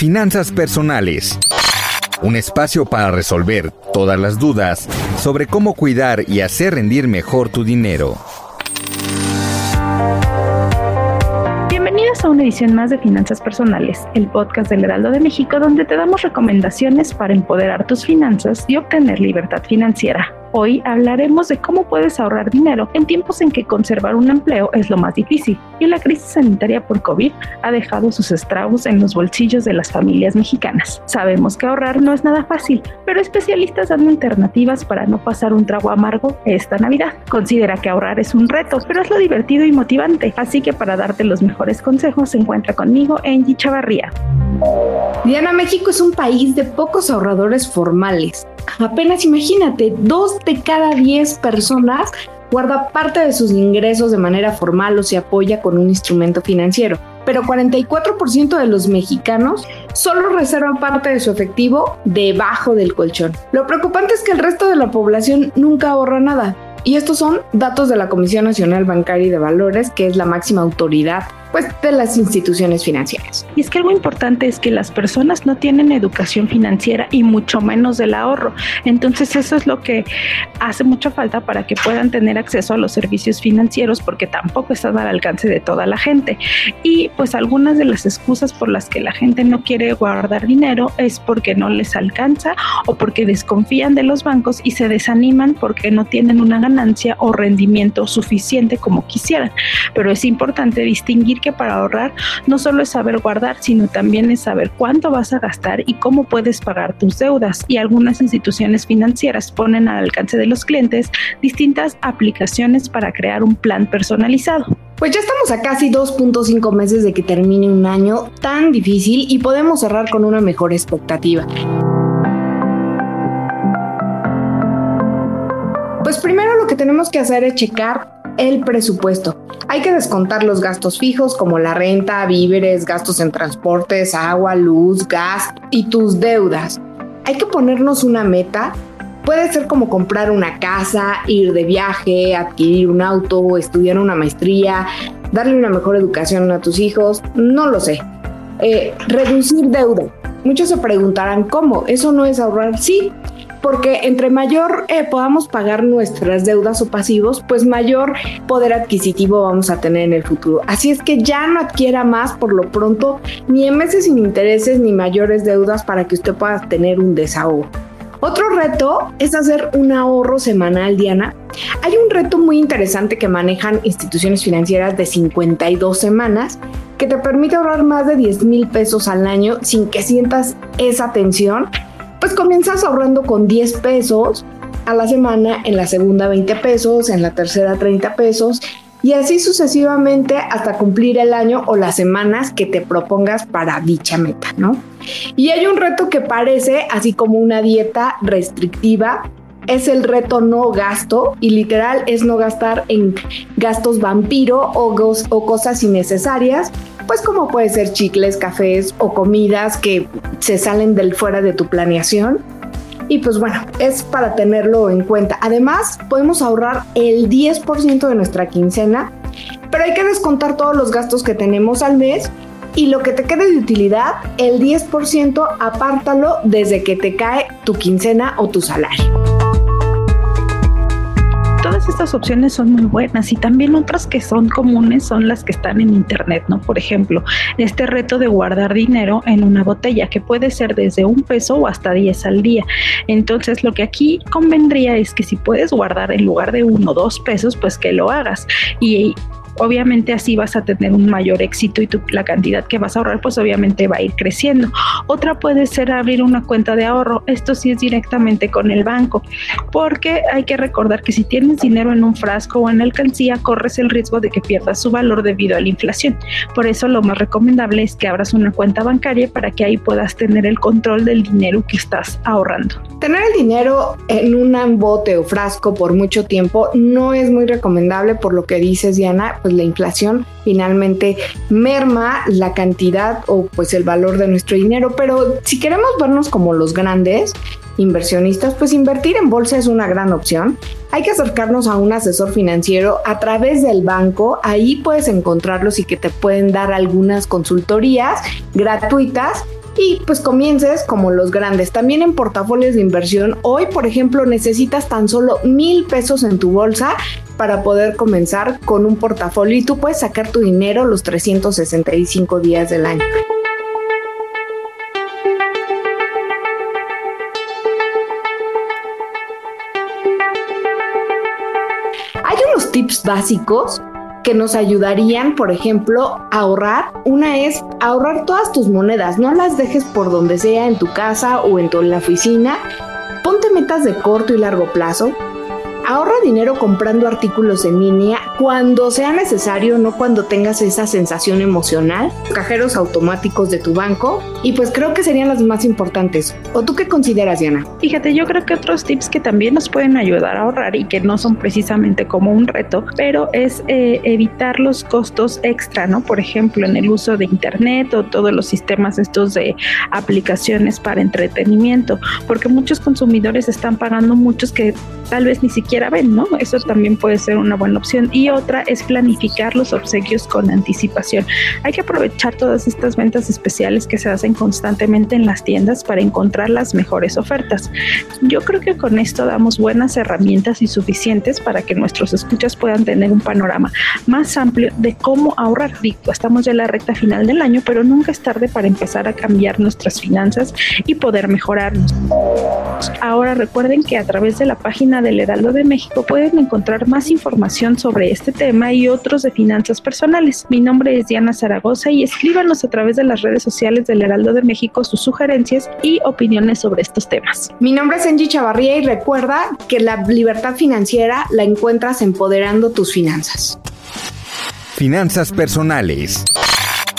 Finanzas personales. Un espacio para resolver todas las dudas sobre cómo cuidar y hacer rendir mejor tu dinero. Bienvenidos a una edición más de Finanzas Personales, el podcast del Heraldo de México donde te damos recomendaciones para empoderar tus finanzas y obtener libertad financiera. Hoy hablaremos de cómo puedes ahorrar dinero en tiempos en que conservar un empleo es lo más difícil y la crisis sanitaria por COVID ha dejado sus estragos en los bolsillos de las familias mexicanas. Sabemos que ahorrar no es nada fácil, pero especialistas dan alternativas para no pasar un trago amargo esta Navidad. Considera que ahorrar es un reto, pero es lo divertido y motivante, así que para darte los mejores consejos se encuentra conmigo Angie Chavarría. Diana, México es un país de pocos ahorradores formales. Apenas imagínate, dos de cada diez personas guarda parte de sus ingresos de manera formal o se apoya con un instrumento financiero. Pero 44% de los mexicanos solo reservan parte de su efectivo debajo del colchón. Lo preocupante es que el resto de la población nunca ahorra nada. Y estos son datos de la Comisión Nacional Bancaria y de Valores, que es la máxima autoridad pues de las instituciones financieras. Y es que algo importante es que las personas no tienen educación financiera y mucho menos del ahorro. Entonces eso es lo que hace mucha falta para que puedan tener acceso a los servicios financieros porque tampoco están al alcance de toda la gente. Y pues algunas de las excusas por las que la gente no quiere guardar dinero es porque no les alcanza o porque desconfían de los bancos y se desaniman porque no tienen una ganancia o rendimiento suficiente como quisieran. Pero es importante distinguir que para ahorrar no solo es saber guardar, sino también es saber cuánto vas a gastar y cómo puedes pagar tus deudas. Y algunas instituciones financieras ponen al alcance de los clientes distintas aplicaciones para crear un plan personalizado. Pues ya estamos a casi 2.5 meses de que termine un año tan difícil y podemos cerrar con una mejor expectativa. Pues primero lo que tenemos que hacer es checar el presupuesto. Hay que descontar los gastos fijos como la renta, víveres, gastos en transportes, agua, luz, gas y tus deudas. Hay que ponernos una meta. Puede ser como comprar una casa, ir de viaje, adquirir un auto, estudiar una maestría, darle una mejor educación a tus hijos, no lo sé. Eh, reducir deuda. Muchos se preguntarán cómo, eso no es ahorrar. Sí, porque entre mayor eh, podamos pagar nuestras deudas o pasivos, pues mayor poder adquisitivo vamos a tener en el futuro. Así es que ya no adquiera más por lo pronto, ni en meses sin intereses ni mayores deudas para que usted pueda tener un desahogo. Otro reto es hacer un ahorro semanal, Diana. Hay un reto muy interesante que manejan instituciones financieras de 52 semanas que te permite ahorrar más de 10 mil pesos al año sin que sientas esa tensión pues comienzas ahorrando con 10 pesos a la semana, en la segunda 20 pesos, en la tercera 30 pesos y así sucesivamente hasta cumplir el año o las semanas que te propongas para dicha meta, ¿no? Y hay un reto que parece así como una dieta restrictiva, es el reto no gasto y literal es no gastar en gastos vampiro o, o cosas innecesarias pues como puede ser chicles, cafés o comidas que se salen del fuera de tu planeación. Y pues bueno, es para tenerlo en cuenta. Además, podemos ahorrar el 10% de nuestra quincena, pero hay que descontar todos los gastos que tenemos al mes y lo que te quede de utilidad, el 10% apártalo desde que te cae tu quincena o tu salario estas opciones son muy buenas y también otras que son comunes son las que están en internet, ¿no? Por ejemplo, este reto de guardar dinero en una botella que puede ser desde un peso o hasta 10 al día. Entonces, lo que aquí convendría es que si puedes guardar en lugar de uno o dos pesos, pues que lo hagas. Y obviamente así vas a tener un mayor éxito y la cantidad que vas a ahorrar pues obviamente va a ir creciendo. Otra puede ser abrir una cuenta de ahorro. Esto sí es directamente con el banco, porque hay que recordar que si tienes dinero en un frasco o en alcancía, corres el riesgo de que pierdas su valor debido a la inflación. Por eso lo más recomendable es que abras una cuenta bancaria para que ahí puedas tener el control del dinero que estás ahorrando. Tener el dinero en un bote o frasco por mucho tiempo no es muy recomendable por lo que dices Diana, pues la inflación finalmente merma la cantidad o pues el valor de nuestro dinero, pero si queremos vernos como los grandes, inversionistas, pues invertir en bolsa es una gran opción. Hay que acercarnos a un asesor financiero a través del banco. Ahí puedes encontrarlos y que te pueden dar algunas consultorías gratuitas y pues comiences como los grandes. También en portafolios de inversión, hoy por ejemplo necesitas tan solo mil pesos en tu bolsa para poder comenzar con un portafolio y tú puedes sacar tu dinero los 365 días del año. tips básicos que nos ayudarían, por ejemplo, a ahorrar. Una es ahorrar todas tus monedas, no las dejes por donde sea, en tu casa o en, tu, en la oficina. Ponte metas de corto y largo plazo. Ahorra dinero comprando artículos en línea cuando sea necesario, no cuando tengas esa sensación emocional. Cajeros automáticos de tu banco. Y pues creo que serían las más importantes. ¿O tú qué consideras, Diana? Fíjate, yo creo que otros tips que también nos pueden ayudar a ahorrar y que no son precisamente como un reto, pero es eh, evitar los costos extra, ¿no? Por ejemplo, en el uso de Internet o todos los sistemas estos de aplicaciones para entretenimiento, porque muchos consumidores están pagando muchos que tal vez ni siquiera ven, ¿no? Eso también puede ser una buena opción. Y otra es planificar los obsequios con anticipación. Hay que aprovechar todas estas ventas especiales que se hacen constantemente en las tiendas para encontrar las mejores ofertas. Yo creo que con esto damos buenas herramientas y suficientes para que nuestros escuchas puedan tener un panorama más amplio de cómo ahorrar. estamos ya en la recta final del año, pero nunca es tarde para empezar a cambiar nuestras finanzas y poder mejorarnos. Ahora recuerden que a través de la página del Heraldo de México pueden encontrar más información sobre este tema y otros de finanzas personales. Mi nombre es Diana Zaragoza y escríbanos a través de las redes sociales del Heraldo de México sus sugerencias y opiniones sobre estos temas. Mi nombre es Angie Chavarría y recuerda que la libertad financiera la encuentras empoderando tus finanzas. Finanzas personales.